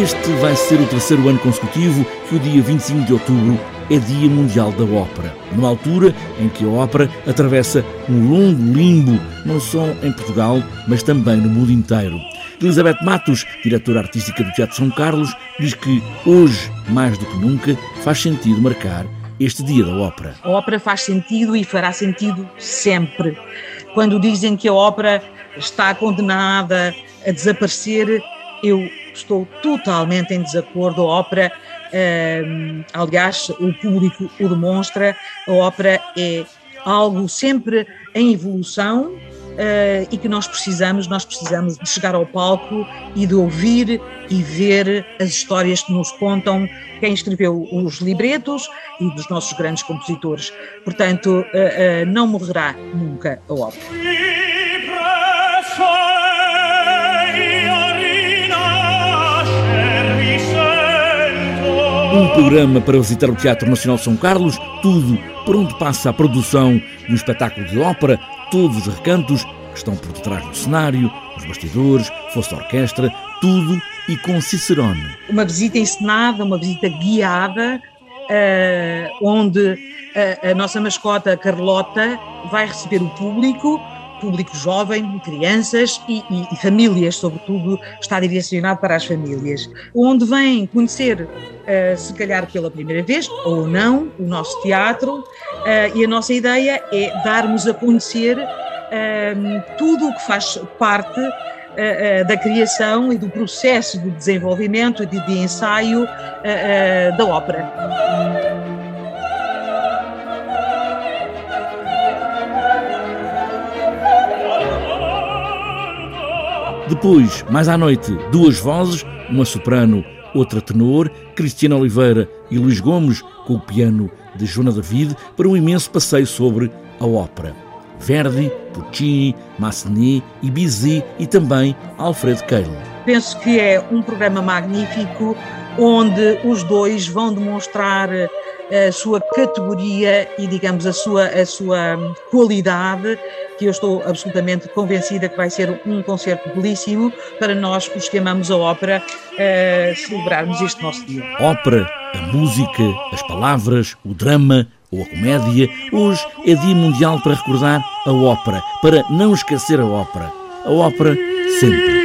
Este vai ser o terceiro ano consecutivo que o dia 25 de outubro é Dia Mundial da Ópera, numa altura em que a ópera atravessa um longo limbo, não só em Portugal, mas também no mundo inteiro. Elizabeth Matos, diretora artística do Teatro São Carlos, diz que hoje, mais do que nunca, faz sentido marcar este Dia da Ópera. A ópera faz sentido e fará sentido sempre. Quando dizem que a ópera está condenada a desaparecer, eu estou totalmente em desacordo. A ópera, hum, aliás, o público o demonstra, a ópera é algo sempre em evolução uh, e que nós precisamos, nós precisamos de chegar ao palco e de ouvir e ver as histórias que nos contam quem escreveu os libretos e dos nossos grandes compositores. Portanto, uh, uh, não morrerá nunca a ópera. Um programa para visitar o Teatro Nacional São Carlos, tudo por onde passa a produção de um espetáculo de ópera, todos os recantos que estão por detrás do cenário, os bastidores, fosse a orquestra, tudo e com Cicerone. Uma visita encenada, uma visita guiada, uh, onde a, a nossa mascota Carlota vai receber o público público jovem, crianças e, e, e, famílias, sobretudo, está direcionado para as famílias, onde vêm conhecer, uh, se calhar pela primeira vez ou não, o nosso teatro, uh, e a nossa ideia é darmos a conhecer uh, tudo o que faz parte da criação e do processo de desenvolvimento e de, de ensaio da ópera. Depois, mais à noite, duas vozes, uma soprano, outra tenor, Cristiana Oliveira e Luís Gomes, com o piano de Joana David, para um imenso passeio sobre a ópera. Verdi, Puccini, Massenet, Bizet e também Alfred Keil. Penso que é um programa magnífico onde os dois vão demonstrar a sua categoria e, digamos, a sua, a sua qualidade, que eu estou absolutamente convencida que vai ser um concerto belíssimo para nós, os que amamos a ópera, uh, celebrarmos este nosso dia. Ópera, a música, as palavras, o drama ou a comédia, hoje é Dia Mundial para recordar a ópera, para não esquecer a ópera. A ópera sempre.